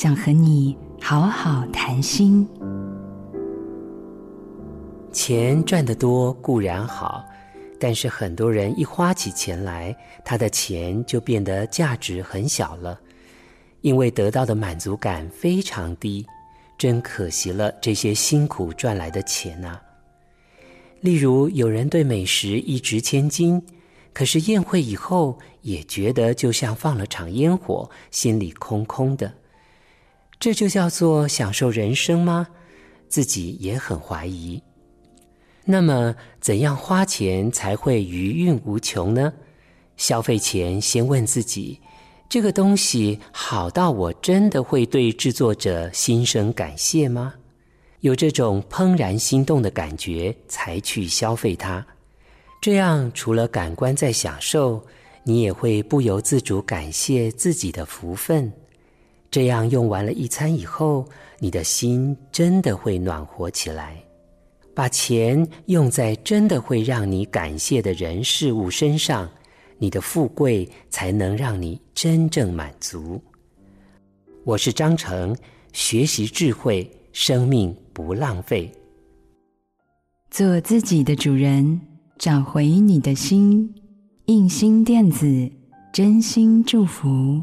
想和你好好谈心。钱赚得多固然好，但是很多人一花起钱来，他的钱就变得价值很小了，因为得到的满足感非常低，真可惜了这些辛苦赚来的钱呐。例如，有人对美食一掷千金，可是宴会以后也觉得就像放了场烟火，心里空空的。这就叫做享受人生吗？自己也很怀疑。那么，怎样花钱才会余韵无穷呢？消费前先问自己：这个东西好到我真的会对制作者心生感谢吗？有这种怦然心动的感觉，才去消费它。这样，除了感官在享受，你也会不由自主感谢自己的福分。这样用完了一餐以后，你的心真的会暖和起来。把钱用在真的会让你感谢的人事物身上，你的富贵才能让你真正满足。我是张成，学习智慧，生命不浪费。做自己的主人，找回你的心。印心电子，真心祝福。